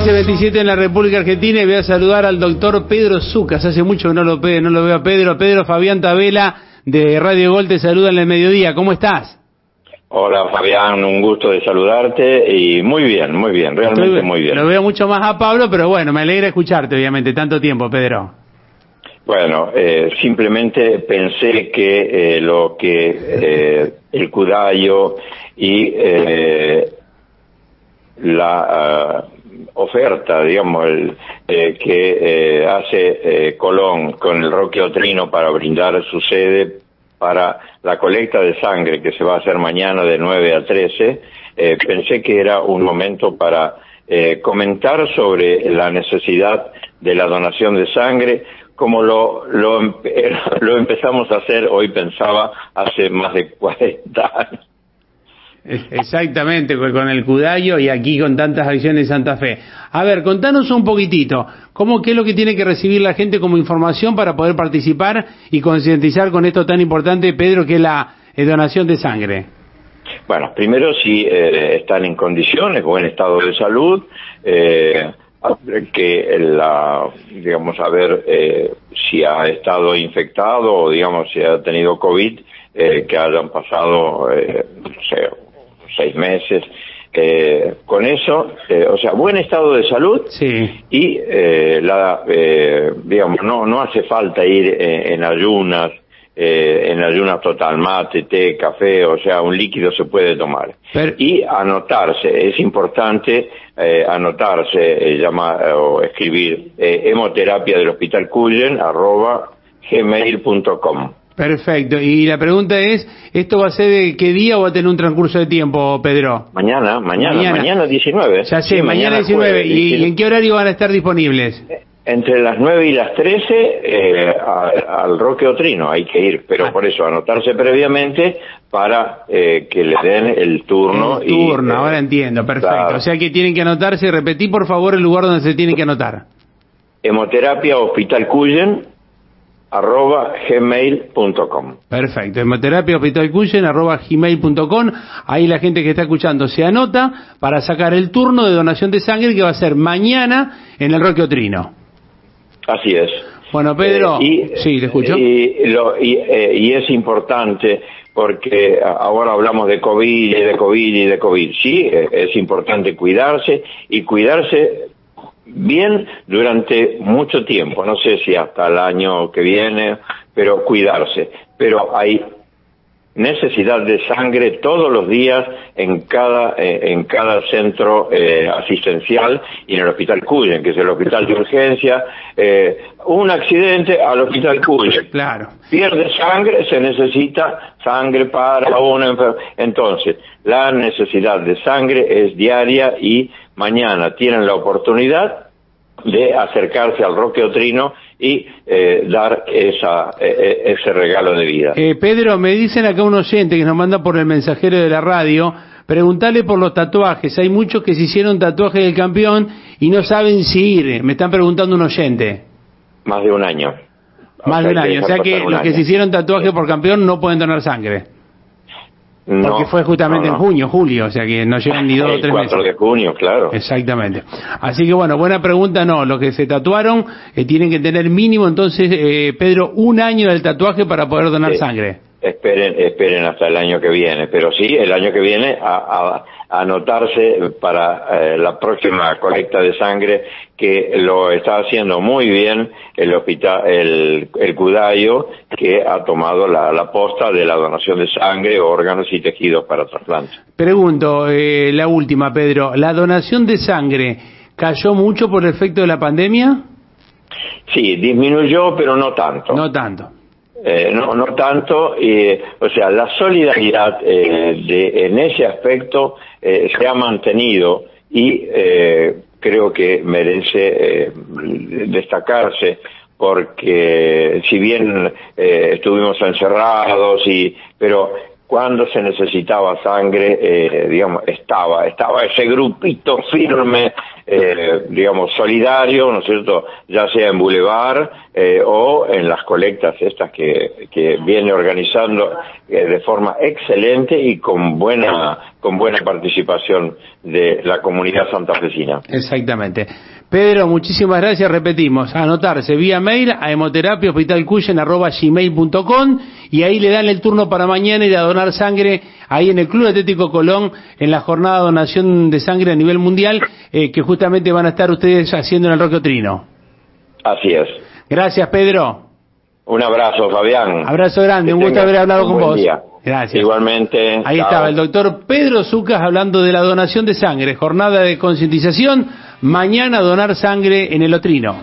13.27 en la República Argentina y voy a saludar al doctor Pedro Zucas. Hace mucho que no lo, no lo veo a Pedro. Pedro Fabián Tabela de Radio Gol te saluda en el mediodía. ¿Cómo estás? Hola Fabián, un gusto de saludarte y muy bien, muy bien, realmente muy bien. Lo veo mucho más a Pablo, pero bueno, me alegra escucharte, obviamente, tanto tiempo, Pedro. Bueno, eh, simplemente pensé que eh, lo que eh, el Cudayo y la oferta, digamos, el, que hace Colón con el Roque Otrino para brindar su sede para la colecta de sangre que se va a hacer mañana de 9 a 13, pensé que era un momento para comentar sobre la necesidad de la donación de sangre, como lo, lo, lo empezamos a hacer, hoy pensaba, hace más de 40 años. Exactamente, con el Cudayo y aquí con tantas acciones en Santa Fe. A ver, contanos un poquitito, ¿cómo, ¿qué es lo que tiene que recibir la gente como información para poder participar y concientizar con esto tan importante, Pedro, que es la donación de sangre? Bueno, primero si eh, están en condiciones, buen estado de salud, eh, que la, digamos, a ver eh, si ha estado infectado o, digamos, si ha tenido COVID, eh, que hayan pasado, eh, no sé, seis meses. con eso, o sea, buen estado de salud sí. y, la, digamos, no, no hace falta ir en ayunas, eh, en ayunas total, mate, té, café, o sea, un líquido se puede tomar. Y anotarse, es importante eh, anotarse, eh, llamar o escribir hemoterapia del Hospital Cuyen, arroba gmail.com. Perfecto. Y la pregunta es, ¿esto va a ser de qué día o va a tener un transcurso de tiempo, Pedro? Mañana, mañana, mañana, 19. Ya sé, mañana, 19. ¿Y, en qué horario van a estar disponibles? Entre las 9 y las 13 eh, al Roque Otrino hay que ir, pero ah. por eso anotarse previamente para eh, que le den el turno. El turno, ahora eh, entiendo, perfecto. O sea que tienen que anotarse, repetí por favor el lugar donde se tienen que anotar. Hemoterapia Hospital Cuyen, arroba gmail.com. Perfecto, hemoterapia hospital Cuyen, arroba gmail.com. Ahí la gente que está escuchando se anota para sacar el turno de donación de sangre que va a ser mañana en el Roque Otrino. Así es. Bueno, Pedro, eh, y, sí, te escucho. Eh, y, es importante porque ahora hablamos de COVID y de COVID y de COVID. Sí, eh, es importante cuidarse y cuidarse bien durante mucho tiempo. No sé si hasta el año que viene, pero cuidarse. Pero hay necesidad de sangre todos los días en cada eh, en cada centro eh, asistencial y en el hospital Cuyen, que es el hospital de urgencia. Eh, un accidente al hospital Cuyen. Claro. Pierde sangre, se necesita sangre para una enfermedad. Entonces, la necesidad de sangre es diaria y mañana tienen la oportunidad de acercarse al Roque Otrino y eh, dar esa, eh, eh, ese regalo de vida. Pedro, me dicen acá un oyente que nos manda por el mensajero de la radio, preguntarle por los tatuajes. Hay muchos que se hicieron tatuajes del campeón y no saben si ir. Me están preguntando un oyente. Más de un año. Más de un año. O sea que los que se hicieron tatuajes por campeón no pueden donar sangre. Porque fue justamente en junio, julio, o sea que no llegan ni dos o tres meses. de junio, claro. Exactamente. Así que bueno, buena pregunta, no, los que se tatuaron eh, tienen que tener mínimo entonces, eh, Pedro, un año del tatuaje para poder donar sangre. Esperen, esperen hasta el año que viene, pero sí, el año que viene a, anotarse para eh, la próxima colecta de sangre que lo está haciendo muy bien el hospital, el, el Cudayo, que ha tomado la, posta de la donación de sangre, órganos y tejidos para trasplante. Pregunto, eh, la última, Pedro, ¿la donación de sangre cayó mucho por el efecto de la pandemia? Sí, disminuyó, pero no tanto. No tanto. Eh, no, no tanto, eh, o sea, la solidaridad eh, de, en ese aspecto eh, se ha mantenido y eh, creo que merece destacarse porque si bien estuvimos encerrados y pero cuando se necesitaba sangre, digamos, estaba, estaba ese grupito firme eh, digamos, solidario, ¿no es cierto?, ya sea en Boulevard eh, o en las colectas estas que, que viene organizando eh, de forma excelente y con buena, con buena participación de la comunidad santafesina. Exactamente. Pedro, muchísimas gracias. Repetimos, anotarse vía mail a hemoterapia y ahí le dan el turno para mañana ir a donar sangre ahí en el Club Atlético Colón en la jornada de donación de sangre a nivel mundial eh, que justamente van a estar ustedes haciendo en el Roque Otrino. Así es. Gracias, Pedro. Un abrazo, Fabián. Abrazo grande, un gusto haber hablado con vos. Gracias. Igualmente. Ahí estaba el doctor Pedro Zucas hablando de la donación de sangre, jornada de concientización, mañana donar sangre en el Otrino.